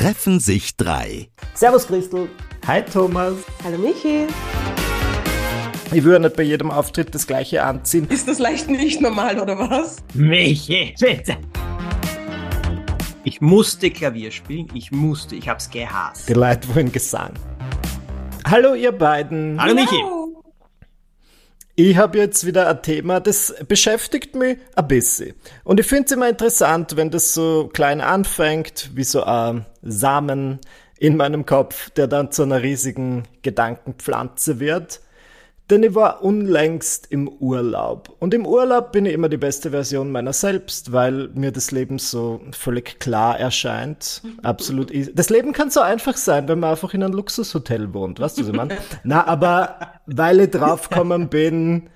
treffen sich drei. Servus Christel. Hi Thomas. Hallo Michi. Ich würde nicht bei jedem Auftritt das gleiche anziehen. Ist das leicht nicht normal oder was? Michi, bitte. Ich musste Klavier spielen, ich musste, ich hab's gehasst. Die Leute wollen Gesang. Hallo ihr beiden. Hallo Michi. Ich habe jetzt wieder ein Thema, das beschäftigt mich ein bisschen. Und ich finde es immer interessant, wenn das so klein anfängt, wie so ein Samen in meinem Kopf, der dann zu einer riesigen Gedankenpflanze wird. Denn ich war unlängst im Urlaub. Und im Urlaub bin ich immer die beste Version meiner selbst, weil mir das Leben so völlig klar erscheint. Absolut easy. Das Leben kann so einfach sein, wenn man einfach in einem Luxushotel wohnt. Weißt du, was ich meine? Na, aber weil ich draufgekommen bin,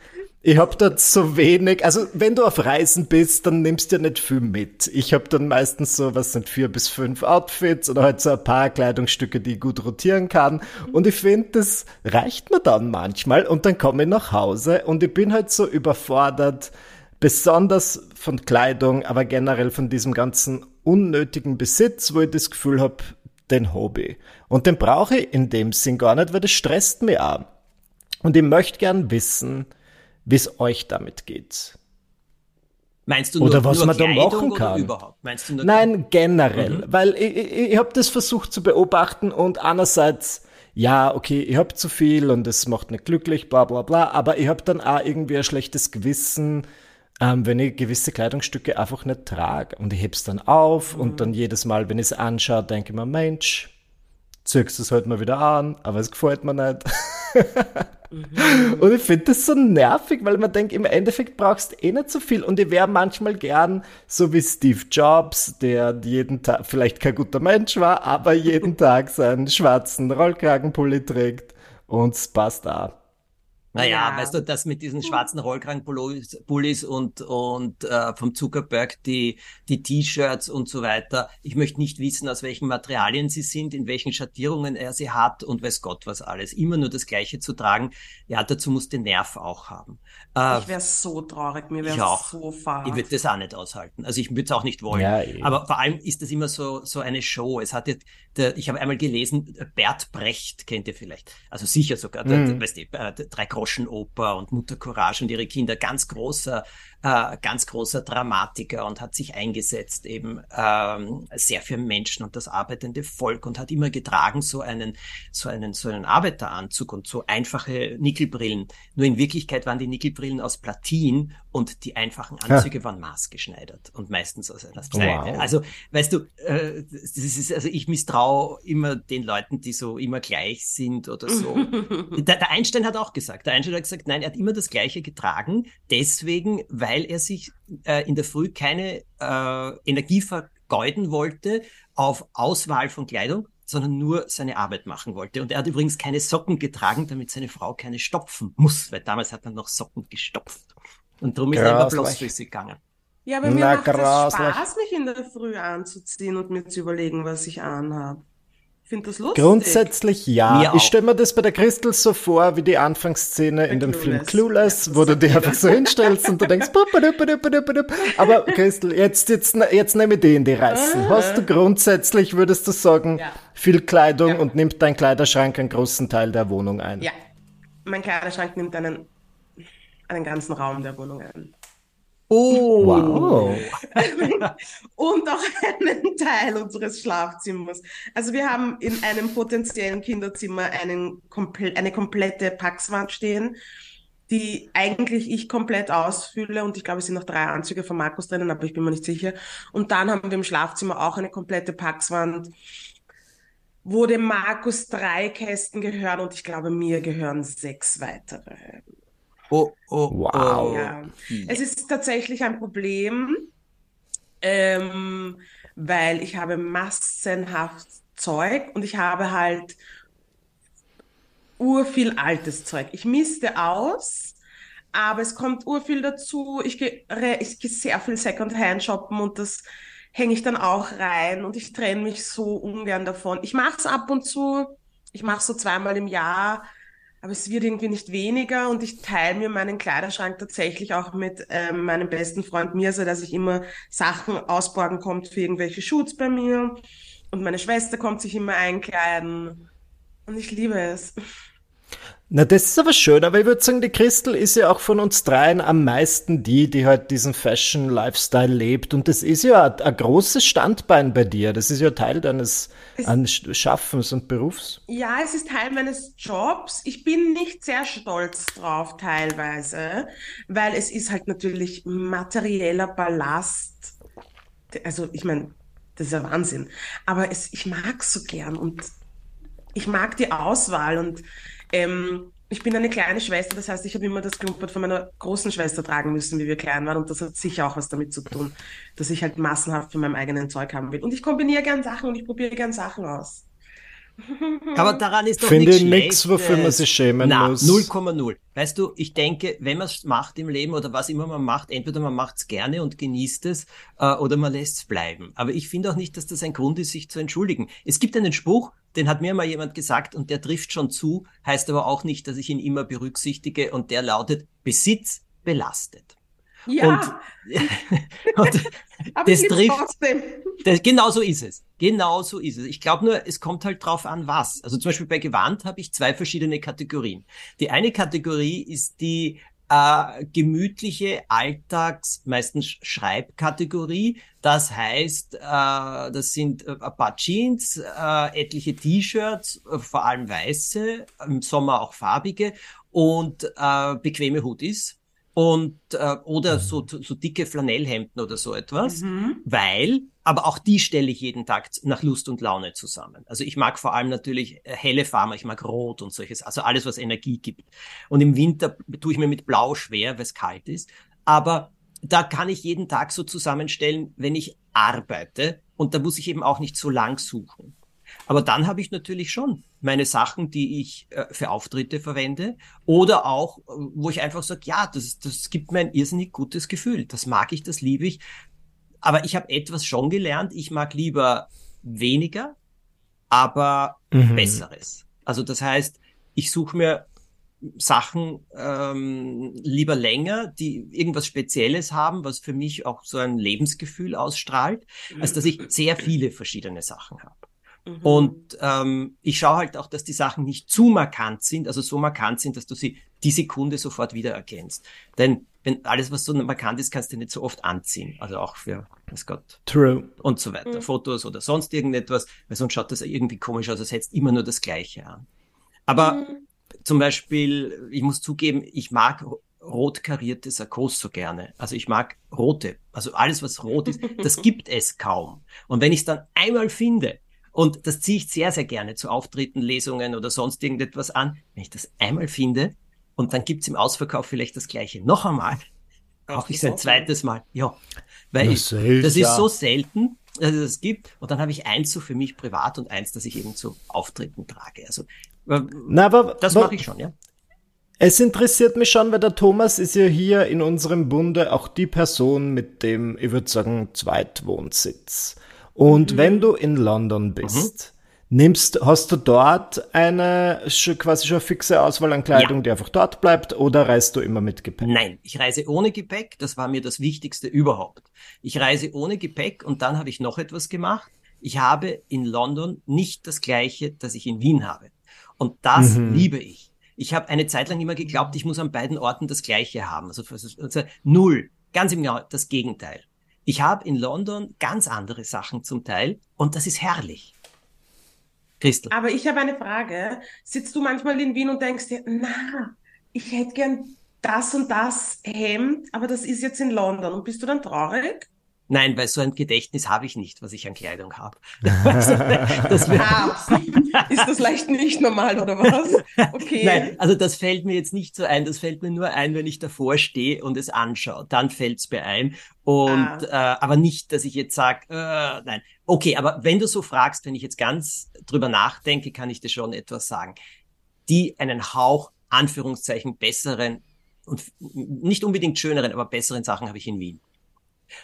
ich hab dort so wenig, also wenn du auf Reisen bist, dann nimmst du ja nicht viel mit. Ich hab dann meistens so, was sind vier bis fünf Outfits oder halt so ein paar Kleidungsstücke, die ich gut rotieren kann. Und ich finde, das reicht mir dann manchmal. Und dann komme ich nach Hause und ich bin halt so überfordert, besonders von Kleidung, aber generell von diesem ganzen unnötigen Besitz, wo ich das Gefühl hab, den Hobby. Und den brauche ich in dem Sinn gar nicht, weil das stresst mich auch. Und ich möchte gern wissen, wie es euch damit geht. Meinst du nur, oder was nur man da Kleidung machen oder kann. überhaupt? Meinst du nur Nein, generell, weil ich, ich, ich habe das versucht zu beobachten und einerseits ja, okay, ich hab zu viel und es macht nicht glücklich, bla bla bla, aber ich hab dann auch irgendwie ein schlechtes Gewissen, ähm, wenn ich gewisse Kleidungsstücke einfach nicht trage. Und ich heb's dann auf und dann jedes Mal, wenn ich es anschaue, denke ich mir, Mensch, ziehst es halt mal wieder an, aber es gefällt mir nicht. Und ich finde das so nervig, weil man denkt, im Endeffekt brauchst du eh nicht so viel. Und ich wäre manchmal gern so wie Steve Jobs, der jeden Tag, vielleicht kein guter Mensch war, aber jeden Tag seinen schwarzen Rollkragenpulli trägt. Und es passt auch. Naja, Ja. weißt du, das mit diesen schwarzen Rollkragenpullis und, und äh, vom Zuckerberg die, die T-Shirts und so weiter. Ich möchte nicht wissen, aus welchen Materialien sie sind, in welchen Schattierungen er sie hat und weiß Gott was alles. Immer nur das Gleiche zu tragen, ja, dazu muss den Nerv auch haben. Äh, Ich wäre so traurig, mir Ich wäre so fad. ich würde das auch nicht aushalten. Also ich würde es auch nicht wollen. Ja, eh. Aber vor allem ist das immer so, so eine Show. Es hat jetzt, der, ich habe einmal gelesen, Bert Brecht kennt ihr vielleicht. Also sicher sogar, der, Mhm. der, weißt du, äh, der Drei-Groschen-Oper und Mutter Courage und ihre Kinder, ganz großer, äh, ganz großer Dramatiker und hat sich eingesetzt eben ähm, sehr für Menschen und das arbeitende Volk und hat immer getragen so einen, so einen, so einen Arbeiteranzug und so einfache Nickelbrillen. Nur in Wirklichkeit waren die Nickelbrillen aus Platin und die einfachen Anzüge waren maßgeschneidert und meistens aus einer Seide. Wow. Also, weißt du, äh, das ist, also ich misstraue immer den Leuten, die so immer gleich sind oder so. Der, der Einstein hat auch gesagt, der Einstein hat gesagt, nein, er hat immer das Gleiche getragen, deswegen, weil er sich äh, in der Früh keine äh, Energie vergeuden wollte auf Auswahl von Kleidung, sondern nur seine Arbeit machen wollte. Und er hat übrigens keine Socken getragen, damit seine Frau keine stopfen muss, weil damals hat man noch Socken gestopft. Und darum ist er immer Grauslich. bloßfüßig gegangen. ja, aber mir Na, macht es. Spaß, mich in der Früh anzuziehen und mir zu überlegen, was ich anhab. Ich finde das lustig. Grundsätzlich ja. Ich stelle mir das bei der Christel so vor, wie die Anfangsszene in dem Film Clueless. Clueless, Ja, wo du dich einfach so hinstellst und du denkst, aber Christel, jetzt, jetzt, jetzt nehme ich die in die Reißen. Hast du grundsätzlich, würdest du sagen, Ja. viel Kleidung Ja. und nimmt dein Kleiderschrank einen großen Teil der Wohnung ein? Ja. Mein Kleiderschrank nimmt einen, einen ganzen Raum der Wohnung ein. Oh, Wow. und auch einen Teil unseres Schlafzimmers. Also wir haben in einem potenziellen Kinderzimmer einen eine komplette Packswand stehen, die eigentlich ich komplett ausfülle und ich glaube, es sind noch drei Anzüge von Markus drinnen, aber ich bin mir nicht sicher. Und dann haben wir im Schlafzimmer auch eine komplette Packswand, wo dem Markus drei Kästen gehören und ich glaube, mir gehören sechs weitere. Oh, oh, Wow. oh. Ja. Es ist tatsächlich ein Problem, ähm, weil ich habe massenhaft Zeug und ich habe halt urviel altes Zeug. Ich misste aus, aber es kommt urviel dazu. Ich gehe gehe sehr viel Secondhand shoppen und das hänge ich dann auch rein und ich trenne mich so ungern davon. Ich mache es ab und zu, ich mache es so zweimal im Jahr, aber es wird irgendwie nicht weniger und ich teile mir meinen Kleiderschrank tatsächlich auch mit ähm, meinem besten Freund Mirza, dass ich immer Sachen ausborgen kommt für irgendwelche Shoots bei mir. Und meine Schwester kommt sich immer einkleiden. Und ich liebe es. Na, das ist aber schön, aber ich würde sagen, die Christel ist ja auch von uns dreien am meisten die, die halt diesen Fashion-Lifestyle lebt. Und das ist ja ein, ein, großes Standbein bei dir. Das ist ja Teil deines Schaffens und Berufs. Ja, es ist Teil meines Jobs. Ich bin nicht sehr stolz drauf teilweise, weil es ist halt natürlich materieller Ballast. Also, ich meine, das ist ja Wahnsinn. Aber es, ich mag es so gern und ich mag die Auswahl und ähm, ich bin eine kleine Schwester, das heißt, ich habe immer das Klumpert von meiner großen Schwester tragen müssen, wie wir klein waren. Und das hat sicher auch was damit zu tun, dass ich halt massenhaft von meinem eigenen Zeug haben will. Und ich kombiniere gern Sachen und ich probiere gern Sachen aus. Aber daran ist doch Finde nichts nichts, wofür man sich schämen Na, muss. 0,0. Weißt du, ich denke, wenn man es macht im Leben oder was immer man macht, entweder man macht es gerne und genießt es äh, oder man lässt es bleiben. Aber ich finde auch nicht, dass das ein Grund ist, sich zu entschuldigen. Es gibt einen Spruch, den hat mir mal jemand gesagt und der trifft schon zu, heißt aber auch nicht, dass ich ihn immer berücksichtige und der lautet Besitz belastet. Ja. Und, und das trifft. Das, genau so ist es. Genau so ist es. Ich glaube nur, es kommt halt drauf an, was. Also zum Beispiel bei Gewand habe ich zwei verschiedene Kategorien. Die eine Kategorie ist die äh, gemütliche Alltags, meistens Schreibkategorie. Das heißt, äh, das sind äh, ein paar Jeans, äh, etliche T-Shirts, äh, vor allem weiße, im Sommer auch farbige und äh, bequeme Hoodies und äh, oder so, so dicke Flanellhemden oder so etwas, mhm. weil aber auch die stelle ich jeden Tag nach Lust und Laune zusammen. Also ich mag vor allem natürlich äh, helle Farben, ich mag Rot und solches, also alles, was Energie gibt. Und im Winter tue ich mir mit Blau schwer, weil es kalt ist. Aber da kann ich jeden Tag so zusammenstellen, wenn ich arbeite. Und da muss ich eben auch nicht so lang suchen. Aber dann habe ich natürlich schon meine Sachen, die ich äh, für Auftritte verwende oder auch, äh, wo ich einfach sage, ja, das, das gibt mir ein irrsinnig gutes Gefühl. Das mag ich, das liebe ich. Aber ich habe etwas schon gelernt. Ich mag lieber weniger, aber mhm. besseres. Also das heißt, ich suche mir Sachen ähm, lieber länger, die irgendwas Spezielles haben, was für mich auch so ein Lebensgefühl ausstrahlt, als dass ich sehr viele verschiedene Sachen habe. Mhm. Und ähm, ich schaue halt auch, dass die Sachen nicht zu markant sind, also so markant sind, dass du sie die Sekunde sofort wiedererkennst. Denn wenn alles, was so markant ist, kannst du nicht so oft anziehen. Also auch für, was Gott. True. Und so weiter. Mhm. Fotos oder sonst irgendetwas, weil sonst schaut das irgendwie komisch aus, als hättest immer nur das Gleiche an. Aber mhm. zum Beispiel, ich muss zugeben, ich mag rot karierte Sarkos so gerne. Also ich mag rote. Also alles, was rot ist, das gibt es kaum. Und wenn ich es dann einmal finde, und das ziehe ich sehr, sehr gerne zu Auftritten, Lesungen oder sonst irgendetwas an. Wenn ich das einmal finde und dann gibt's im Ausverkauf vielleicht das gleiche noch einmal, kaufe ich es ein zweites Mal. Ja, weil ich, das ist so selten, dass es das gibt. Und dann habe ich eins so für mich privat und eins, das ich eben zu Auftritten trage. Also äh, Na, aber, das mache ich schon, ja. Es interessiert mich schon, weil der Thomas ist ja hier in unserem Bunde auch die Person mit dem, ich würde sagen, Zweitwohnsitz. Und mhm. wenn du in London bist, mhm. nimmst, hast du dort eine quasi schon fixe Auswahl an Kleidung, ja. die einfach dort bleibt, oder reist du immer mit Gepäck? Nein, ich reise ohne Gepäck. Das war mir das Wichtigste überhaupt. Ich reise ohne Gepäck und dann habe ich noch etwas gemacht. Ich habe in London nicht das gleiche, das ich in Wien habe. Und das mhm. liebe ich. Ich habe eine Zeit lang immer geglaubt, ich muss an beiden Orten das gleiche haben. Also, also null. Ganz im Genau das Gegenteil. Ich habe in London ganz andere Sachen zum Teil und das ist herrlich. Christel. Aber ich habe eine Frage. Sitzt du manchmal in Wien und denkst dir, na, ich hätte gern das und das Hemd, aber das ist jetzt in London. Und bist du dann traurig? Nein, weil so ein Gedächtnis habe ich nicht, was ich an Kleidung habe. das ah, ist das leicht nicht normal oder was? Okay. Nein, also das fällt mir jetzt nicht so ein. Das fällt mir nur ein, wenn ich davor stehe und es anschaue. Dann fällt es mir ein. Und ah. äh, aber nicht, dass ich jetzt sage, äh, nein. Okay, aber wenn du so fragst, wenn ich jetzt ganz drüber nachdenke, kann ich dir schon etwas sagen. Die einen Hauch Anführungszeichen besseren und nicht unbedingt schöneren, aber besseren Sachen habe ich in Wien.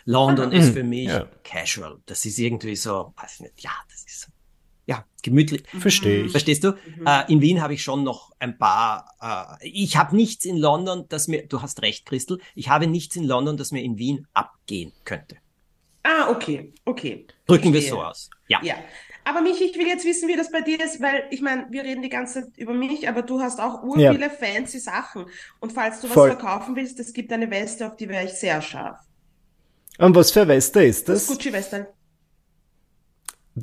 London ah, ist für mich ja. casual. Das ist irgendwie so, weiß nicht, ja, das ist ja gemütlich. Verstehe ich. Verstehst du? Mhm. Äh, in Wien habe ich schon noch ein paar. Äh, ich habe nichts in London, das mir. Du hast recht, Christel. Ich habe nichts in London, das mir in Wien abgehen könnte. Ah, okay, okay. Drücken wir so aus. Ja. Ja. Aber Michi, ich will jetzt wissen, wie das bei dir ist, weil ich meine, wir reden die ganze Zeit über mich, aber du hast auch ur viele ja. fancy Sachen. Und falls du Voll. was verkaufen willst, es gibt eine Weste, auf die wäre ich sehr scharf. Und was für Weste ist das? Das Gucci-Weste.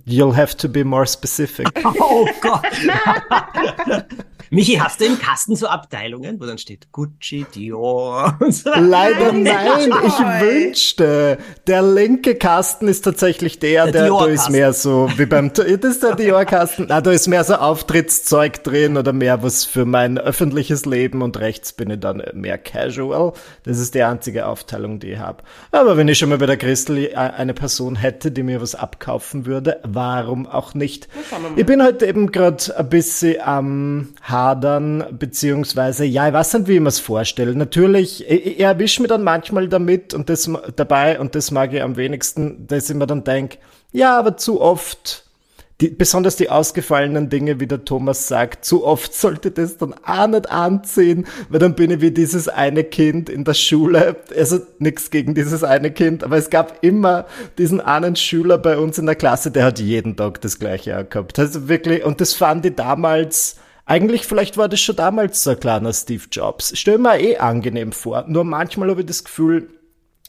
You'll have to be more specific. Oh Gott. Michi, hast du im Kasten so Abteilungen, wo dann steht Gucci, Dior? So? Leider nein, ich wünschte. Der linke Kasten ist tatsächlich der, der, der da ist mehr so wie beim, das ist der Dior-Kasten. Na, da ist mehr so Auftrittszeug drin oder mehr was für mein öffentliches Leben und rechts bin ich dann mehr casual. Das ist die einzige Aufteilung, die ich habe. Aber wenn ich schon mal bei der Christel eine Person hätte, die mir was abkaufen würde, warum auch nicht? Ich bin heute eben gerade ein bisschen am hadern, beziehungsweise, ja, ich weiß nicht, wie ich mir es vorstelle. Natürlich, ich, ich erwische mich dann manchmal damit und das dabei, und das mag ich am wenigsten, dass ich mir dann denke, ja, aber zu oft, die, besonders die ausgefallenen Dinge, wie der Thomas sagt, zu oft sollte das dann auch nicht anziehen, weil dann bin ich wie dieses eine Kind in der Schule, also nichts gegen dieses eine Kind, aber es gab immer diesen einen Schüler bei uns in der Klasse, der hat jeden Tag das gleiche gehabt. Also wirklich, und das fand ich damals, eigentlich, vielleicht war das schon damals so ein kleiner Steve Jobs. Stell mir eh angenehm vor. Nur manchmal habe ich das Gefühl,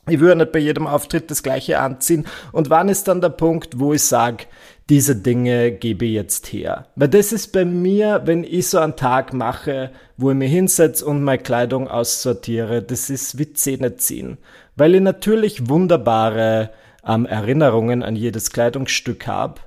ich würde nicht bei jedem Auftritt das Gleiche anziehen. Und wann ist dann der Punkt, wo ich sage, diese Dinge gebe ich jetzt her? Weil das ist bei mir, wenn ich so einen Tag mache, wo ich mich hinsetze und meine Kleidung aussortiere, das ist wie Zähne ziehen. Weil ich natürlich wunderbare ähm, Erinnerungen an jedes Kleidungsstück habe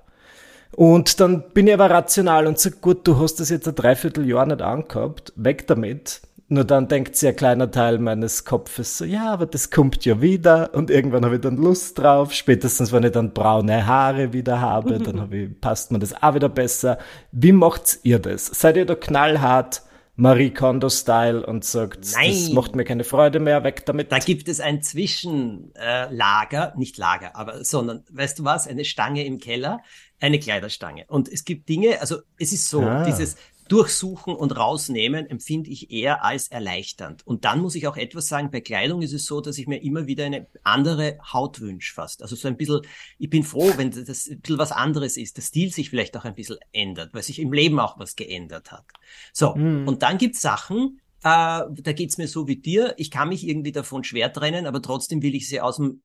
und dann bin ich aber rational und sage, gut, du hast das jetzt ein Dreivierteljahr nicht angehabt, weg damit. Nur dann denkt sich ein kleiner Teil meines Kopfes so, ja, aber das kommt ja wieder und irgendwann habe ich dann Lust drauf. Spätestens, wenn ich dann braune Haare wieder habe, dann ich, passt mir das auch wieder besser. Wie macht ihr das? Seid ihr da knallhart Marie Kondo-Style und sagt, Nein. das macht mir keine Freude mehr, weg damit? Da gibt es ein Zwischenlager, äh, nicht Lager, aber, sondern, weißt du was, eine Stange im Keller, eine Kleiderstange. Und es gibt Dinge, also es ist so, ah. dieses Durchsuchen und Rausnehmen empfinde ich eher als erleichternd. Und dann muss ich auch etwas sagen, bei Kleidung ist es so, dass ich mir immer wieder eine andere Haut wünsche fast. Also so ein bisschen, ich bin froh, wenn das ein bisschen was anderes ist, der Stil sich vielleicht auch ein bisschen ändert, weil sich im Leben auch was geändert hat. So, mhm. und dann gibt's Sachen, äh, da geht's mir so wie dir, ich kann mich irgendwie davon schwer trennen, aber trotzdem will ich sie aus dem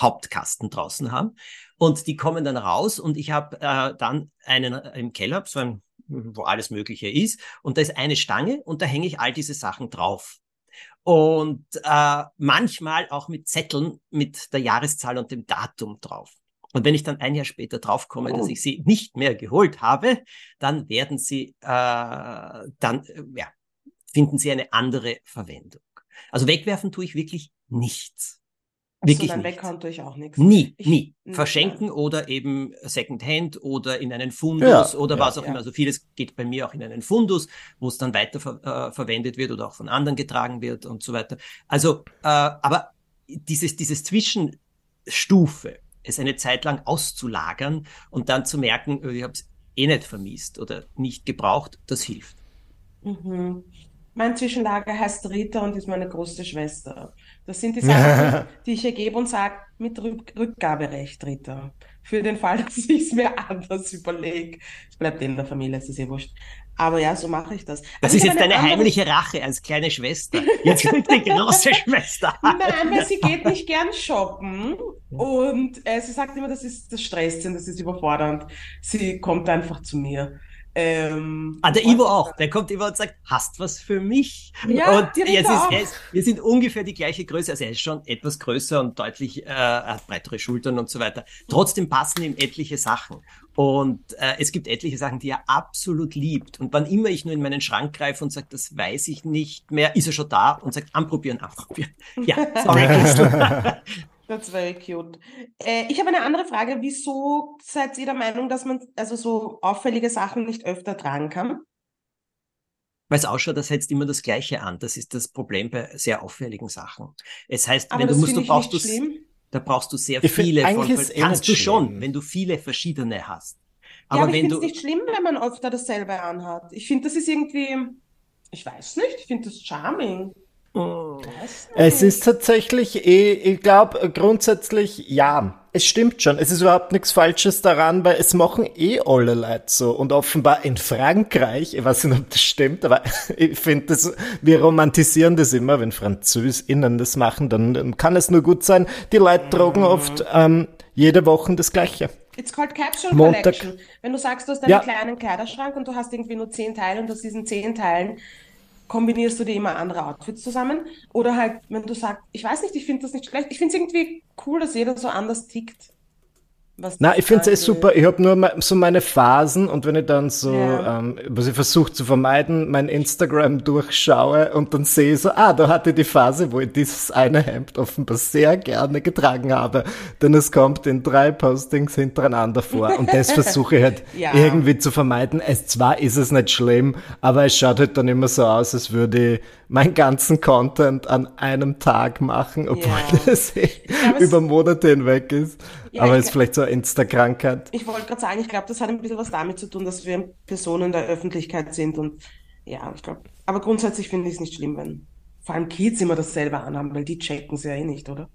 Hauptkasten draußen haben. Und die kommen dann raus und ich habe äh, dann einen im Keller, so ein, wo alles Mögliche ist. Und da ist eine Stange und da hänge ich all diese Sachen drauf. Und äh, manchmal auch mit Zetteln mit der Jahreszahl und dem Datum drauf. Und wenn ich dann ein Jahr später draufkomme, oh. dass ich sie nicht mehr geholt habe, dann werden sie, äh, dann, ja, finden sie eine andere Verwendung. Also wegwerfen tue ich wirklich nichts. Wirklich so, weghauen tue ich auch nichts. Nie, ich, nie. Verschenken ja. oder eben Secondhand oder in einen Fundus ja, oder ja, was auch immer. Also vieles geht bei mir auch in einen Fundus, wo es dann weiter ver äh, verwendet wird oder auch von anderen getragen wird und so weiter. Also, äh, aber dieses, dieses Zwischenstufe, es eine Zeit lang auszulagern und dann zu merken, äh, ich habe es eh nicht vermisst oder nicht gebraucht, das hilft. Mhm. Mein Zwischenlager heißt Rita und ist meine große Schwester. Das sind die Sachen, die ich ergebe und sage, mit Rück Rückgaberecht, Rita. Für den Fall, dass ich es mir anders überlege. Es bleibt in der Familie, es ist eh wurscht. Aber ja, so mache ich das. Das also ist jetzt deine andere... heimliche Rache als kleine Schwester. Jetzt kommt die große Schwester. Nein, weil sie geht nicht gern shoppen. Und äh, sie sagt immer, das ist das stresst das ist überfordernd. Sie kommt einfach zu mir. Ähm, ah, der Ivo auch. Der kommt immer und sagt, hast was für mich? Ja, und jetzt ist, er ist, wir sind ungefähr die gleiche Größe. Also er ist schon etwas größer und deutlich, äh, hat breitere Schultern und so weiter. Trotzdem passen ihm etliche Sachen. Und äh, es gibt etliche Sachen, die er absolut liebt. Und wann immer ich nur in meinen Schrank greife und sage, das weiß ich nicht mehr, ist er schon da und sagt, anprobieren, anprobieren. Ja, sorry, That's very cute. Äh, ich habe eine andere Frage. Wieso seid ihr der Meinung, dass man also so auffällige Sachen nicht öfter tragen kann? Weil es ausschaut, das setzt immer das Gleiche an. Das ist das Problem bei sehr auffälligen Sachen. Es heißt, Aber wenn du musst, du brauchst du, da brauchst du sehr ich viele von, kannst du schon, wenn du viele verschiedene hast. Aber, ja, aber ich finde es nicht schlimm, wenn man öfter dasselbe anhat. Ich finde, das ist irgendwie, ich weiß nicht, ich finde das charming. Es ist tatsächlich eh, ich glaube grundsätzlich ja. Es stimmt schon. Es ist überhaupt nichts Falsches daran, weil es machen eh alle Leute so. Und offenbar in Frankreich, ich weiß nicht, ob das stimmt, aber ich finde das, wir romantisieren das immer, wenn FranzösInnen das machen, dann, dann kann es nur gut sein. Die Leute tragen oft ähm, jede Woche das Gleiche. It's called Capsule Montag. Collection. Wenn du sagst, du hast einen Ja. kleinen Kleiderschrank und du hast irgendwie nur zehn Teile und aus diesen zehn Teilen kombinierst du dir immer andere Outfits zusammen. Oder halt, wenn du sagst, ich weiß nicht, ich finde das nicht schlecht. Ich finde es irgendwie cool, dass jeder so anders tickt. Na, ich finde es eh super. Ich habe nur so meine Phasen und wenn ich dann so, Ja. ähm, was ich versuche zu vermeiden, mein Instagram durchschaue und dann sehe ich so, ah, da hatte ich die Phase, wo ich dieses eine Hemd offenbar sehr gerne getragen habe. Denn es kommt in drei Postings hintereinander vor und das versuche ich halt Ja. irgendwie zu vermeiden. Es zwar ist es nicht schlimm, aber es schaut halt dann immer so aus, als würde ich meinen ganzen Content an einem Tag machen, obwohl Ja. das eh über Monate hinweg ist. Ja, aber ist vielleicht so eine Insta-Krankheit. Ich wollte gerade sagen, ich glaube, das hat ein bisschen was damit zu tun, dass wir Personen der Öffentlichkeit sind und ja, ich glaube. Aber grundsätzlich finde ich es nicht schlimm, wenn vor allem Kids immer dasselbe anhaben, weil die checken es ja eh nicht, oder?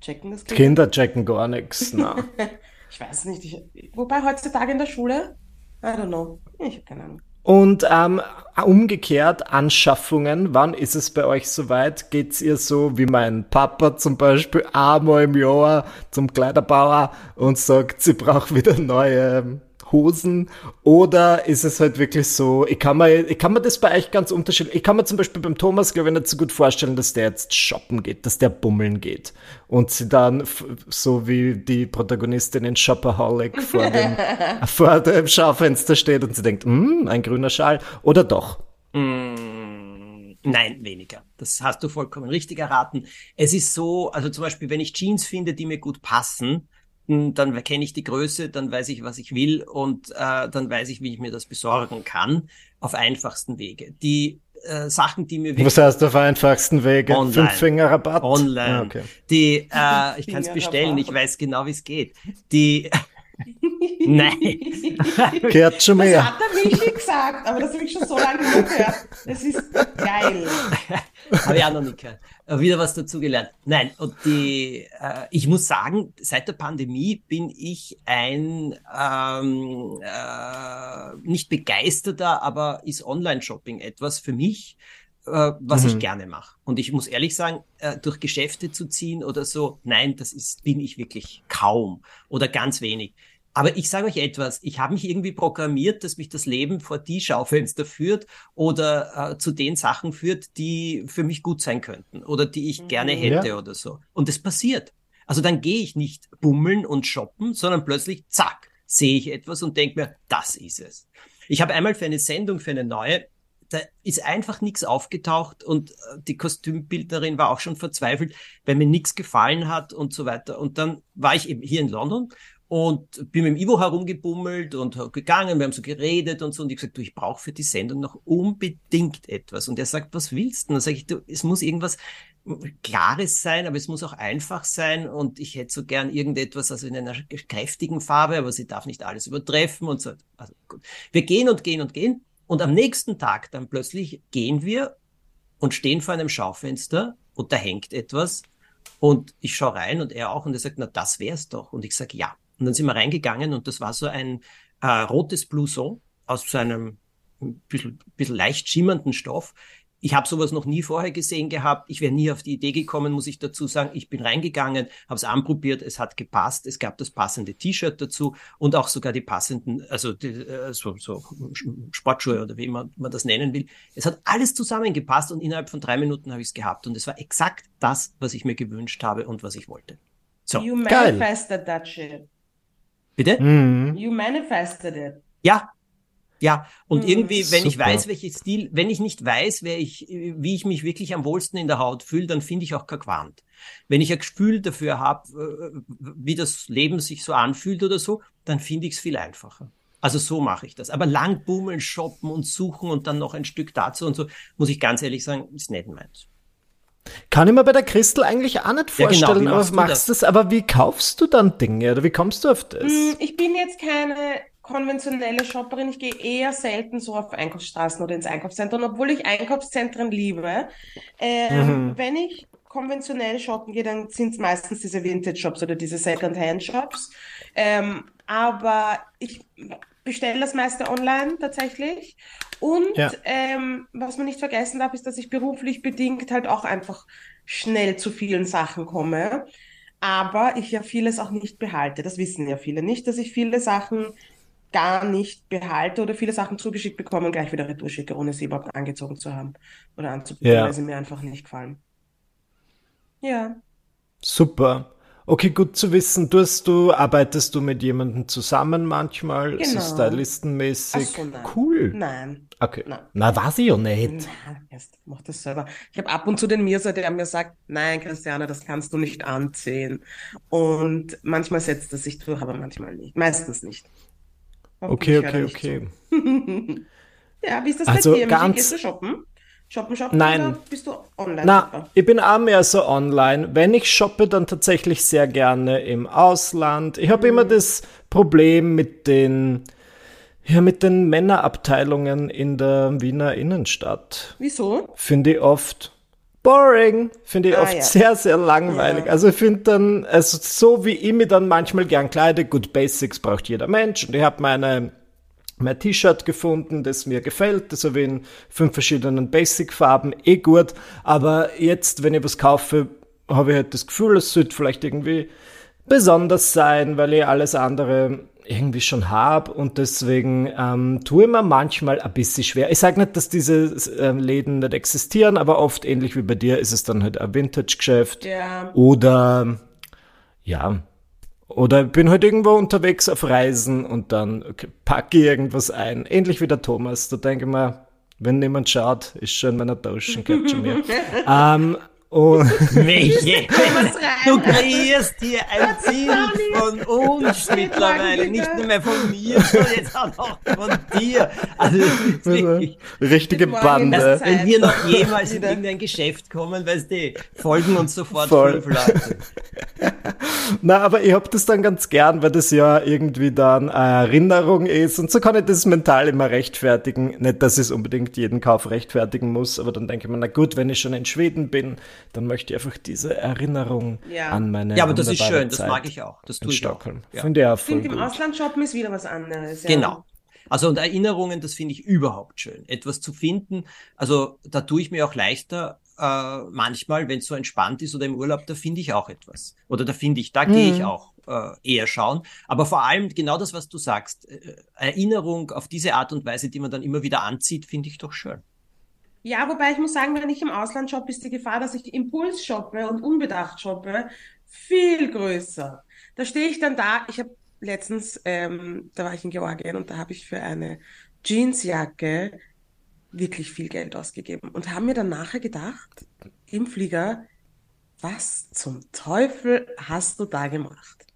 Checken das Kinder? Kinder checken gar nichts. Na. Ich weiß nicht. Ich, wobei heutzutage in der Schule, I don't know. Ich habe keine Ahnung. Und ähm, umgekehrt, Anschaffungen, wann ist es bei euch soweit? Geht's ihr so wie mein Papa zum Beispiel einmal im Jahr zum Kleiderbauer und sagt, sie braucht wieder neue ähm, Hosen? Oder ist es halt wirklich so, ich kann mir, ich kann mir das bei euch ganz unterschiedlich, ich kann mir zum Beispiel beim Thomas, glaube ich, nicht so gut vorstellen, dass der jetzt shoppen geht, dass der bummeln geht und sie dann so wie die Protagonistin in Shopaholic vor dem, vor dem Schaufenster steht und sie denkt, hm, ein grüner Schal oder doch? Mm, Nein, weniger. Das hast du vollkommen richtig erraten. Es ist so, also zum Beispiel, wenn ich Jeans finde, die mir gut passen, dann kenne ich die Größe, dann weiß ich, was ich will und äh, dann weiß ich, wie ich mir das besorgen kann, auf einfachsten Wege. Die äh, Sachen, die mir Was heißt auf einfachsten Wege? Online. Fünf Finger Rabatt? Online. Ah, okay. Die, äh, ich kann es bestellen, ich weiß genau, wie es geht. Die, nein. Gehört schon Das mehr. hat der Michi gesagt, aber das habe ich schon so lange nicht gehört. Das ist geil. Habe ich auch noch nicht gehört. Wieder was dazu gelernt. Nein, und die, äh, ich muss sagen, seit der Pandemie bin ich ein ähm, äh, nicht begeisterter, aber ist Online-Shopping etwas für mich, äh, was ich gerne mache. Und ich muss ehrlich sagen, äh, durch Geschäfte zu ziehen oder so, nein, das ist, bin ich wirklich kaum oder ganz wenig. Aber ich sage euch etwas, ich habe mich irgendwie programmiert, dass mich das Leben vor die Schaufenster führt oder äh, zu den Sachen führt, die für mich gut sein könnten oder die ich gerne hätte Ja. oder so. Und es passiert. Also dann gehe ich nicht bummeln und shoppen, sondern plötzlich, zack, sehe ich etwas und denke mir, das ist es. Ich habe einmal für eine Sendung, für eine neue, da ist einfach nichts aufgetaucht und äh, die Kostümbildnerin war auch schon verzweifelt, weil mir nichts gefallen hat und so weiter. Und dann war ich eben hier in London und bin mit dem Ivo herumgebummelt und gegangen, wir haben so geredet und so und ich gesagt, du, ich brauche für die Sendung noch unbedingt etwas. Und er sagt, was willst du? Und dann sage ich, du, es muss irgendwas Klares sein, aber es muss auch einfach sein und ich hätte so gern irgendetwas, also in einer kräftigen Farbe, aber sie darf nicht alles übertreffen und so. Also gut. Wir gehen und gehen und gehen und am nächsten Tag dann plötzlich gehen wir und stehen vor einem Schaufenster und da hängt etwas und ich schaue rein und er auch und er sagt, na das wär's doch. Und ich sage ja. Und dann sind wir reingegangen und das war so ein äh, rotes Blouson aus so einem bisschen, bisschen leicht schimmernden Stoff. Ich habe sowas noch nie vorher gesehen gehabt. Ich wäre nie auf die Idee gekommen, muss ich dazu sagen. Ich bin reingegangen, habe es anprobiert, es hat gepasst. Es gab das passende T-Shirt dazu und auch sogar die passenden, also die, äh, so, so Sportschuhe oder wie man, man das nennen will. Es hat alles zusammengepasst und innerhalb von drei Minuten habe ich es gehabt. Und es war exakt das, was ich mir gewünscht habe und was ich wollte. So, You Geil. manifested that shit. Bitte? Mhm. You manifested it. Ja. Ja, und Hm, irgendwie, wenn ich super. weiß, welches Stil, wenn ich nicht weiß, wer ich, wie ich mich wirklich am wohlsten in der Haut fühle, dann finde ich auch kein Quant. Wenn ich ein Gefühl dafür habe, wie das Leben sich so anfühlt oder so, dann finde ich es viel einfacher. Also so mache ich das. Aber lang bummeln, shoppen und suchen und dann noch ein Stück dazu und so, muss ich ganz ehrlich sagen, ist nicht meins. Kann ich mir bei der Christel eigentlich auch nicht Ja, genau, vorstellen, aber machst du machst das? Aber wie kaufst du dann Dinge oder wie kommst du auf das? Hm, Ich bin jetzt keine konventionelle Shopperin. Ich gehe eher selten so auf Einkaufsstraßen oder ins Einkaufszentrum, obwohl ich Einkaufszentren liebe. Ähm, mhm. Wenn ich konventionell shoppen gehe, dann sind es meistens diese Vintage-Shops oder diese Second-Hand-Shops. Ähm, aber ich bestelle das meiste online tatsächlich. Und ja. ähm, was man nicht vergessen darf, ist, dass ich beruflich bedingt halt auch einfach schnell zu vielen Sachen komme. Aber ich ja vieles auch nicht behalte. Das wissen ja viele nicht, dass ich viele Sachen gar nicht behalte oder viele Sachen zugeschickt bekomme und gleich wieder retour schicke, ohne sie überhaupt angezogen zu haben oder anzubieten, ja. weil sie mir einfach nicht gefallen. Ja. Super. Okay, gut zu wissen. Du, hast, du arbeitest du mit jemandem zusammen manchmal, genau. so stylistenmäßig? So, nein. Cool. Nein. Okay. Nein. Na, weiß ich ja nicht. Nein, erst mach das selber. Ich habe ab und zu den Mirsa, der mir sagt, nein, Christiane, das kannst du nicht anziehen. Und manchmal setzt er sich durch, aber manchmal nicht. Meistens nicht. Okay, okay, okay. ja, wie ist das also bei dir? Ganz, Gehst du shoppen? Shoppen, shoppen Nein. oder bist du online? Na, ich bin auch mehr so online. Wenn ich shoppe, dann tatsächlich sehr gerne im Ausland. Ich habe mhm. immer das Problem mit den, ja, mit den Männerabteilungen in der Wiener Innenstadt. Wieso? Finde ich oft boring, finde ich ah, oft ja. sehr, sehr langweilig. Ja. Also ich finde dann, also so wie ich mich dann manchmal gern kleide, gut, Basics braucht jeder Mensch und ich habe meine mein T-Shirt gefunden, das mir gefällt, das habe ich in fünf verschiedenen Basic-Farben, eh gut, aber jetzt, wenn ich was kaufe, habe ich halt das Gefühl, es sollte vielleicht irgendwie besonders sein, weil ich alles andere irgendwie schon habe und deswegen ähm, tue ich mir manchmal ein bisschen schwer. Ich sage nicht, dass diese äh, Läden nicht existieren, aber oft ähnlich wie bei dir ist es dann halt ein Vintage-Geschäft ja. oder ja, oder bin halt irgendwo unterwegs auf Reisen und dann okay, packe ich irgendwas ein. Ähnlich wie der Thomas. Da denke ich mir, wenn niemand schaut, ist schon in meiner Tasche, geht schon mir. ähm, und Welche? Du kreierst hier ein Ziel von uns mittlerweile, nicht nur mehr von mir, sondern jetzt auch noch von dir. Also, wirklich, richtige Bande. Wenn wir noch jemals in irgendein Geschäft kommen, weißt du, folgen uns sofort Voll. fünf Leute. Na, aber ich hab das dann ganz gern, weil das ja irgendwie dann eine Erinnerung ist und so kann ich das mental immer rechtfertigen. Nicht, dass ich es unbedingt jeden Kauf rechtfertigen muss, aber dann denke ich mir, na gut, wenn ich schon in Schweden bin, dann möchte ich einfach diese Erinnerung ja. an meine Ja, aber das ist schön, Zeit das mag ich auch. Das tue ich Stockholm. Ja. Finde ich auch voll Im Ausland shoppen ist wieder was anderes. Ja. Genau. Also und Erinnerungen, das finde ich überhaupt schön. Etwas zu finden, also da tue ich mir auch leichter, äh, manchmal, wenn es so entspannt ist oder im Urlaub, da finde ich auch etwas. Oder da finde ich, da mhm. gehe ich auch äh, eher schauen. Aber vor allem genau das, was du sagst, äh, Erinnerung auf diese Art und Weise, die man dann immer wieder anzieht, finde ich doch schön. Ja, wobei ich muss sagen, wenn ich im Ausland shoppe, ist die Gefahr, dass ich Impuls shoppe und unbedacht shoppe, viel größer. Da stehe ich dann da, ich habe letztens, ähm, da war ich in Georgien und da habe ich für eine Jeansjacke wirklich viel Geld ausgegeben und haben mir dann nachher gedacht, im Flieger, was zum Teufel hast du da gemacht?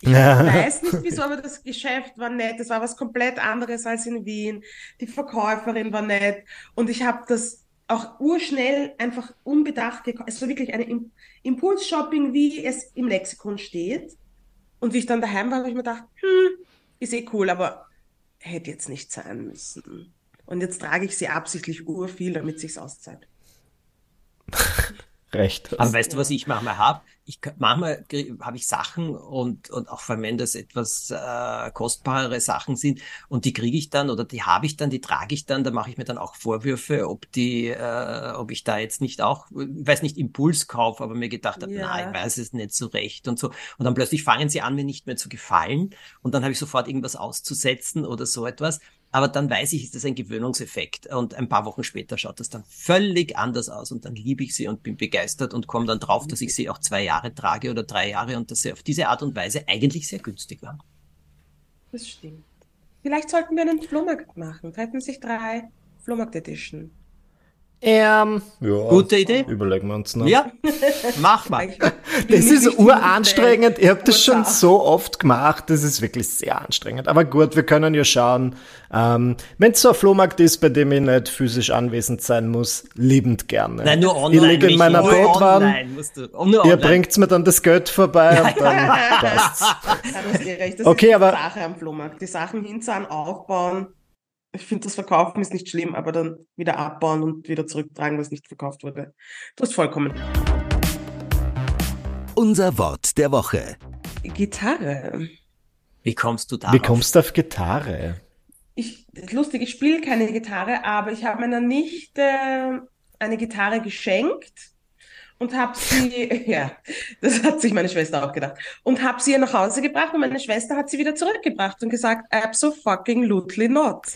Ich weiß nicht wieso, aber das Geschäft war nett. Es war was komplett anderes als in Wien. Die Verkäuferin war nett. Und ich habe das auch urschnell einfach unbedacht gekauft. Es war wirklich eine Impulsshopping, wie es im Lexikon steht. Und wie ich dann daheim war, habe ich mir gedacht, hm, ist eh cool, aber hätte jetzt nicht sein müssen. Und jetzt trage ich sie absichtlich urviel, damit sich's auszahlt. Recht. Aber weißt du, was ich manchmal habe? Ich, manchmal habe ich Sachen und, und auch wenn das etwas äh, kostbarere Sachen sind und die kriege ich dann oder die habe ich dann, die trage ich dann, da mache ich mir dann auch Vorwürfe, ob die, äh, ob ich da jetzt nicht auch, ich weiß nicht, Impulskauf, aber mir gedacht habe, ja. nein, ich weiß es nicht so recht und so. Und dann plötzlich fangen sie an, mir nicht mehr zu gefallen und dann habe ich sofort irgendwas auszusetzen oder so etwas. Aber dann weiß ich, ist das ein Gewöhnungseffekt. Und ein paar Wochen später schaut das dann völlig anders aus. Und dann liebe ich sie und bin begeistert und komme dann drauf, dass ich sie auch zwei Jahre trage oder drei Jahre und dass sie auf diese Art und Weise eigentlich sehr günstig waren. Das stimmt. Vielleicht sollten wir einen Flohmarkt machen. Treffen sich drei Flohmarkt Edition. Ähm, ja, Gute Idee. Überlegen wir uns noch. Ja, mach mal. Das ist uranstrengend. Ich habe das schon so oft gemacht. Das ist wirklich sehr anstrengend. Aber gut, wir können ja schauen. Ähm, Wenn es so ein Flohmarkt ist, bei dem ich nicht physisch anwesend sein muss, liebend gerne. Nein, nur Ich online. liege in Michi, meiner Bettwanne. online musst du. Nur Ihr bringt mir dann das Geld vorbei und dann passt's. Ja, du hast recht. Das Okay, ist aber- die Sache am Flohmarkt. Die Sachen hinzahlen, aufbauen. Ich finde, das Verkaufen ist nicht schlimm, aber dann wieder abbauen und wieder zurücktragen, was nicht verkauft wurde. Du hast vollkommen. Unser Wort der Woche. Gitarre. Wie kommst du da? Wie kommst du auf Gitarre? Ich, lustig, ich spiele keine Gitarre, aber ich habe meiner Nichte eine Gitarre geschenkt und habe sie, ja, das hat sich meine Schwester auch gedacht, und habe sie ihr nach Hause gebracht und meine Schwester hat sie wieder zurückgebracht und gesagt, absolutely not.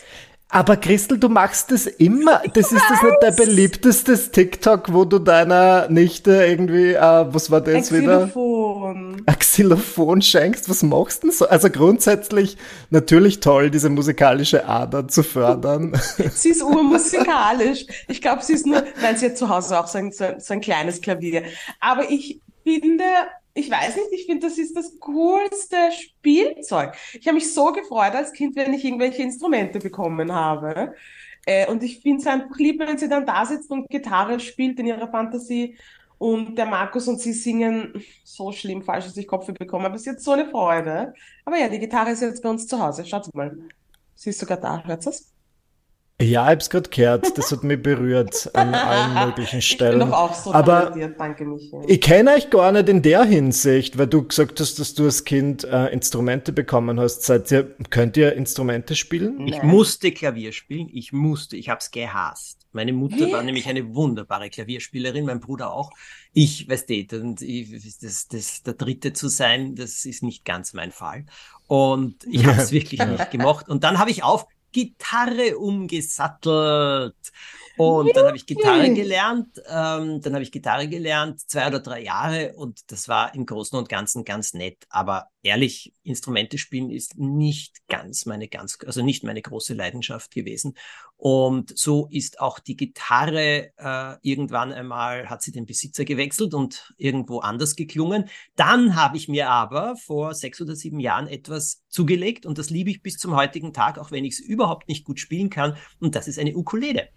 Aber Christel, du machst das immer. Das ist das nicht dein beliebtestes TikTok, wo du deiner Nichte irgendwie, äh, was war das wieder? Xylophon. Xylophon schenkst, was machst du denn so? Also grundsätzlich natürlich toll, diese musikalische Ader zu fördern. Sie ist urmusikalisch. Ich glaube, sie ist nur, weil sie hat zu Hause auch so, ein- so ein kleines Klavier. Aber ich finde, ich weiß nicht, ich finde, das ist das coolste Spielzeug. Ich habe mich so gefreut als Kind, wenn ich irgendwelche Instrumente bekommen habe. Äh, und ich finde es einfach lieb, wenn sie dann da sitzt und Gitarre spielt in ihrer Fantasie. Und der Markus und sie singen so schlimm falsch, dass ich Kopfweh bekomme. Aber sie hat so eine Freude. Aber ja, die Gitarre ist jetzt bei uns zu Hause. Schaut mal. Sie ist sogar da. Hört das? Ja, ich hab's grad gehört. Das hat mich berührt an allen möglichen Ich bin Stellen. doch auch so Aber danke Michi. ich kenne euch gar nicht in der Hinsicht, weil du gesagt hast, dass du als Kind äh, Instrumente bekommen hast. Seid ihr, könnt ihr Instrumente spielen? Ich Nein. musste Klavier spielen. Ich musste. Ich hab's gehasst. Meine Mutter war Wirklich? nämlich eine wunderbare Klavierspielerin, mein Bruder auch. Ich, weißt du, und ich, das, das, der Dritte zu sein, das ist nicht ganz mein Fall. Und ich habe es wirklich nicht gemocht. Und dann habe ich auf Gitarre umgesattelt. Und dann habe ich Gitarre gelernt. Ähm, dann habe ich Gitarre gelernt, zwei oder drei Jahre. Und das war im Großen und Ganzen ganz nett. Aber ehrlich, Instrumente spielen ist nicht ganz meine ganz, also nicht meine große Leidenschaft gewesen. Und so ist auch die Gitarre äh, irgendwann einmal hat sie den Besitzer gewechselt und irgendwo anders geklungen. Dann habe ich mir aber vor sechs oder sieben Jahren etwas zugelegt und das liebe ich bis zum heutigen Tag, auch wenn ich es überhaupt nicht gut spielen kann. Und das ist eine Ukulele.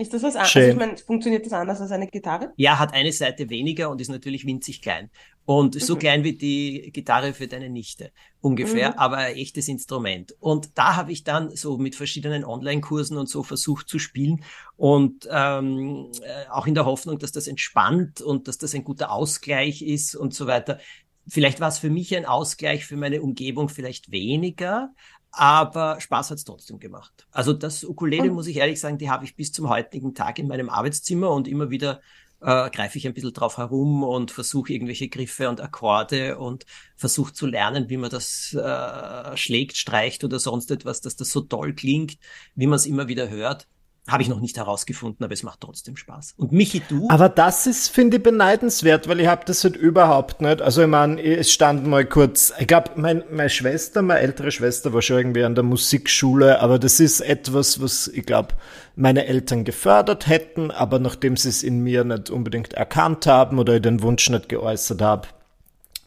Ist das was anderes? Also ich meine, funktioniert das anders als eine Gitarre? Ja, hat eine Seite weniger und ist natürlich winzig klein. Und ist so Mhm. klein wie die Gitarre für deine Nichte ungefähr, Mhm. aber ein echtes Instrument. Und da habe ich dann so mit verschiedenen Online-Kursen und so versucht zu spielen und ähm, äh, auch in der Hoffnung, dass das entspannt und dass das ein guter Ausgleich ist und so weiter. Vielleicht war es für mich ein Ausgleich, für meine Umgebung vielleicht weniger, aber Spaß hat es trotzdem gemacht. Also das Ukulele, Und- muss ich ehrlich sagen, die habe ich bis zum heutigen Tag in meinem Arbeitszimmer und immer wieder äh, greife ich ein bisschen drauf herum und versuche irgendwelche Griffe und Akkorde und versuche zu lernen, wie man das äh, schlägt, streicht oder sonst etwas, dass das so toll klingt, wie man es immer wieder hört. Habe ich noch nicht herausgefunden, aber es macht trotzdem Spaß. Und Michi, du? Aber das ist, finde ich, beneidenswert, weil ich habe das halt überhaupt nicht. Also ich meine, es stand mal kurz, ich glaube, mein, meine Schwester, meine ältere Schwester war schon irgendwie an der Musikschule, aber das ist etwas, was ich glaube, meine Eltern gefördert hätten, aber nachdem sie es in mir nicht unbedingt erkannt haben oder ich den Wunsch nicht geäußert habe,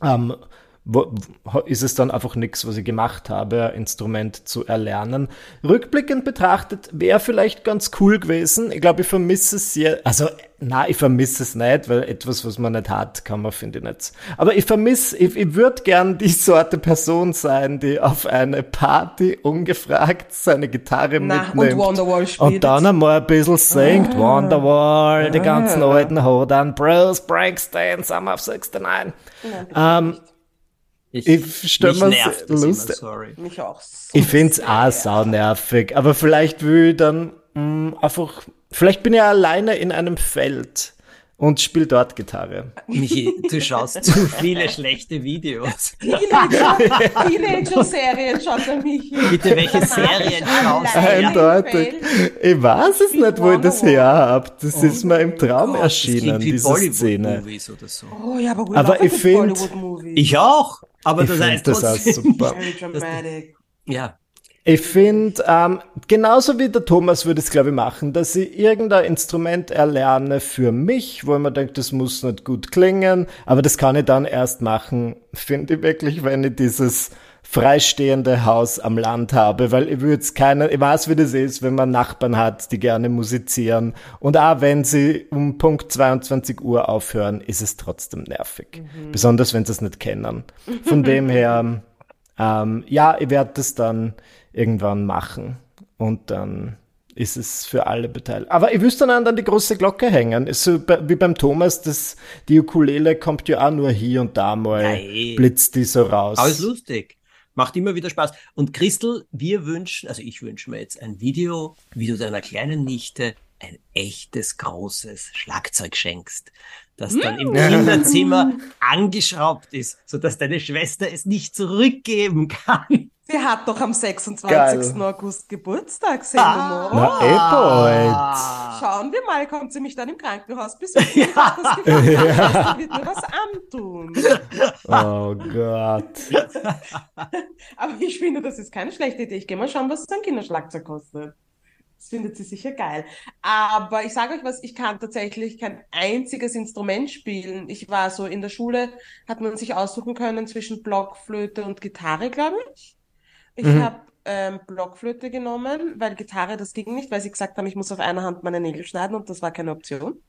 ähm, ist es dann einfach nichts, was ich gemacht habe, Instrument zu erlernen. Rückblickend betrachtet wäre vielleicht ganz cool gewesen. Ich glaube, ich vermisse es sehr. Also, na, ich vermisse es nicht, weil etwas, was man nicht hat, kann man, finde ich nicht. Aber ich vermisse, ich, ich würde gern die Sorte Person sein, die auf eine Party ungefragt seine Gitarre Na, und mitnimmt. Wonderwall spielt. Und dann einmal ein bisschen singt, Wonderwall, die ganzen Ah. alten Hodern, Bruce Springsteen, Summer of 69. Ähm, ich stell mich mir's nervt das immer, lustig- sorry. mich auch. ich find's auch saunervig, aber vielleicht will ich dann mh, einfach, vielleicht bin ich alleine in einem Feld und spiele dort Gitarre. Michi, du schaust zu viele schlechte Videos. Teenager, Teenager-Serien schaut er mich. Bitte, welche Serien schaust du? Eindeutig. Ich weiß es nicht, wo ich das her hab. Das ist mir im Traum das erschienen, klingt wie diese Szene. Bollywood-Movies oder so. Oh ja, aber, Aber ich a good find- Bollywood-movie. Ich auch, aber Ich das heißt das auch trotzdem, super. Dramatic. ja. Ich finde, ähm, genauso wie der Thomas würde es, glaube ich, machen, dass ich irgendein Instrument erlerne für mich, wo man denkt, das muss nicht gut klingen, aber das kann ich dann erst machen, finde ich wirklich, wenn ich dieses freistehende Haus am Land habe, weil ich würde es keiner, ich weiß, wie das ist, wenn man Nachbarn hat, die gerne musizieren und auch wenn sie um Punkt 22 Uhr aufhören, ist es trotzdem nervig. Mhm. Besonders wenn sie es nicht kennen. Von dem her, ähm, ja, ich werde das dann irgendwann machen. Und dann ist es für alle beteiligt. Aber ich wüsste dann an die große Glocke hängen. Ist so wie beim Thomas, das, die Ukulele kommt ja auch nur hier und da mal, Nein. blitzt die so raus. Aber ist lustig. Macht immer wieder Spaß. Und Christel, wir wünschen, also ich wünsche mir jetzt ein Video, wie du deiner kleinen Nichte ein echtes, großes Schlagzeug schenkst, das dann im Kinderzimmer angeschraubt ist, sodass deine Schwester es nicht zurückgeben kann. Sie hat doch am 26. Geil. August Geburtstag, sehen ah. wir mal. Na, eh Schauen wir mal, kommt sie mich dann im Krankenhaus besuchen? ja. Das Gefühl, ja. wird mir was antun. Oh Gott. Aber ich finde, das ist keine schlechte Idee. Ich gehe mal schauen, was so ein Kinderschlagzeug kostet. Das findet sie sicher geil. Aber ich sage euch was, ich kann tatsächlich kein einziges Instrument spielen. Ich war so in der Schule, hat man sich aussuchen können zwischen Blockflöte und Gitarre, glaube ich. Ich mhm. habe ähm, Blockflöte genommen, weil Gitarre, das ging nicht, weil sie gesagt haben, ich muss auf einer Hand meine Nägel schneiden und das war keine Option.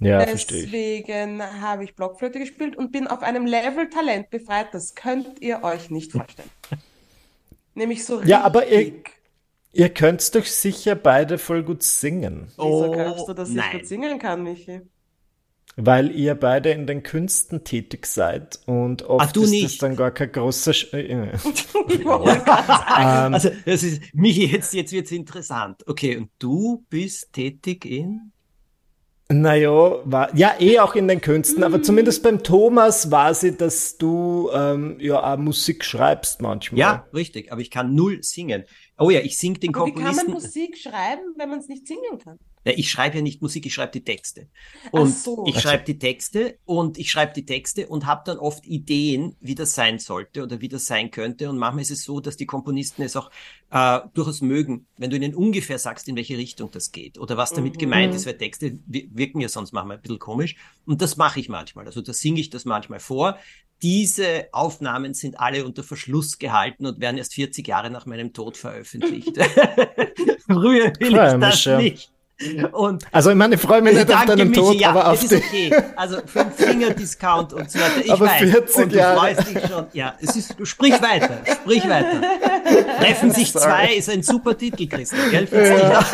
Ja, ich. Deswegen habe ich Blockflöte gespielt und bin auf einem Level Talent befreit, das könnt ihr euch nicht vorstellen. Nämlich so richtig. Ja, aber ihr, Ihr könnt doch sicher beide voll gut singen. Wieso glaubst du, dass nein. ich gut singen kann, Michi? Weil ihr beide in den Künsten tätig seid und oft Ach, ist nicht. das dann gar kein großer. Sch äh, äh. ähm, also, das ist, Michi, jetzt, jetzt wird's interessant. Okay, und du bist tätig in? Naja, war, ja, eh auch in den Künsten, aber zumindest beim Thomas war sie, dass du ähm, ja auch Musik schreibst manchmal. Ja, richtig, aber ich kann null singen. Oh ja, ich sing den aber Komponisten. Wie kann man Musik schreiben, wenn man es nicht singen kann? Ja, ich schreibe ja nicht Musik, ich schreibe die Texte. Und so. ich schreibe die Texte und ich schreibe die Texte und habe dann oft Ideen, wie das sein sollte oder wie das sein könnte. Und manchmal ist es so, dass die Komponisten es auch äh, durchaus mögen, wenn du ihnen ungefähr sagst, in welche Richtung das geht oder was damit mhm. gemeint ist, weil Texte wirken ja sonst manchmal ein bisschen komisch. Und das mache ich manchmal. Also da singe ich das manchmal vor. Diese Aufnahmen sind alle unter Verschluss gehalten und werden erst 40 Jahre nach meinem Tod veröffentlicht. Früher will ich das ja. nicht. Und also ich meine, ich freue mich nicht auf deinen Michi, Tod, ja, aber auf ist okay. Also fünf Finger Discount und so weiter. Ich aber weiß. 40 und du Jahre. freust dich schon. Ja, es ist, sprich weiter, sprich weiter. Treffen sich Sorry. zwei ist ein super Titel, Christian, gell? Ja.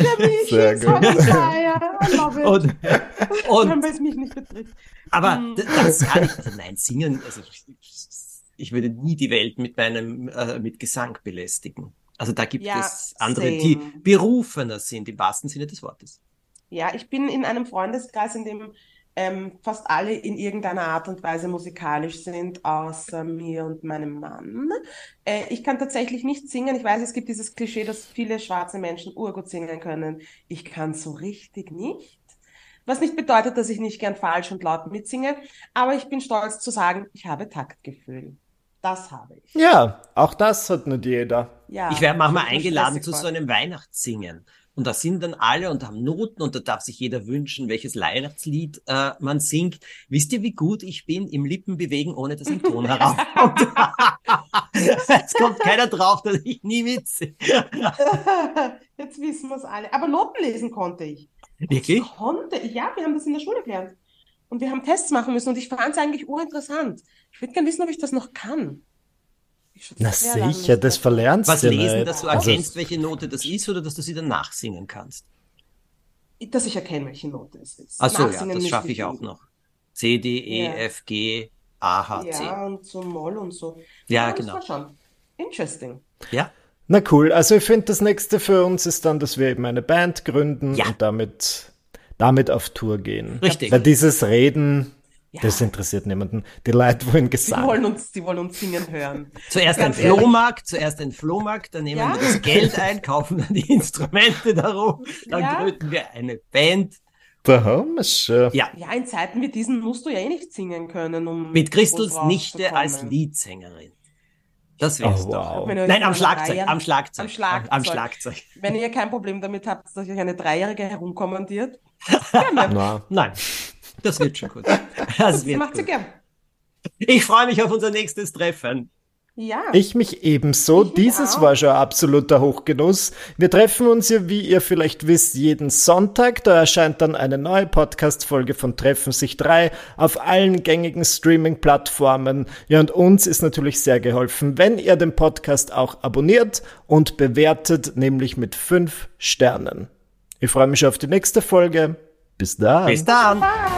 Der Michi Sehr ist gut. Und, und, Wenn es mich nicht betrifft. Aber hm. das kann ich, also nein, singen, also ich, ich würde nie die Welt mit meinem, äh, mit Gesang belästigen. Also da gibt ja, es andere, same. die berufener sind, im wahrsten Sinne des Wortes. Ja, ich bin in einem Freundeskreis, in dem ähm, fast alle in irgendeiner Art und Weise musikalisch sind, außer mir und meinem Mann. Äh, ich kann tatsächlich nicht singen. Ich weiß, es gibt dieses Klischee, dass viele schwarze Menschen urgut singen können. Ich kann so richtig nicht. Was nicht bedeutet, dass ich nicht gern falsch und laut mitsinge, aber ich bin stolz zu sagen, ich habe Taktgefühl. Das habe ich. Ja, auch das hat nicht jeder. Ja, ich werde manchmal eingeladen zu so einem Weihnachtssingen. Und da sind dann alle und haben Noten und da darf sich jeder wünschen, welches Weihnachtslied äh, man singt. Wisst ihr, wie gut ich bin im Lippenbewegen, ohne dass ein Ton herauskommt? Jetzt kommt keiner drauf, dass ich nie mitsinge. Jetzt wissen wir es alle. Aber Noten lesen konnte ich. Wirklich? Ich konnte ich. Ja, wir haben das in der Schule gelernt. Und wir haben Tests machen müssen und ich fand es eigentlich urinteressant. Ich würde gerne wissen, ob ich das noch kann. Na sicher, das verlernst Was du lesen, nicht. dass du also erkennst, welche Note das ist oder dass du sie dann nachsingen kannst? Dass ich erkenne, welche Note es ist. Ach so, ja, das schaffe ich auch noch. C, D, E, ja. F, G, A, H, C. Ja, und so Moll und so. Ja, ja genau. Schon. Interesting. Ja. Na cool, also ich finde, das nächste für uns ist dann, dass wir eben eine Band gründen ja. und damit, damit auf Tour gehen. Richtig. Weil dieses Reden, ja. Das interessiert niemanden. Die Leute wollen Gesang. Die wollen uns, die wollen uns singen hören. Zuerst ein Flohmarkt, zuerst ein Flohmarkt, dann nehmen ja? wir das Geld ein, kaufen dann die Instrumente darum, dann ja? gründen wir eine Band. Da haben wir schon. Ja. ja, in Zeiten wie diesen musst du ja eh nicht singen können. Um Mit Christels Nichte als Leadsängerin. Das wär's Oh, doch. wow. Nein, in am Schlagzeug, am Schlagzeug. Am Schlagzeug. Am Schlagzeug. Wenn ihr kein Problem damit habt, dass euch eine Dreijährige herumkommandiert, Na, Nein, das wird schon gut. Das das wird macht sie gut. gern. Ich freue mich auf unser nächstes Treffen. Ja. Ich mich ebenso. Ich Dieses auch. war schon ein absoluter Hochgenuss. Wir treffen uns ja, wie ihr vielleicht wisst, jeden Sonntag. Da erscheint dann eine neue Podcast-Folge von Treffen sich drei auf allen gängigen Streaming-Plattformen. Ja, und uns ist natürlich sehr geholfen, wenn ihr den Podcast auch abonniert und bewertet, nämlich mit fünf Sternen. Ich freue mich auf die nächste Folge. Bis dann. Bis dann. Bye.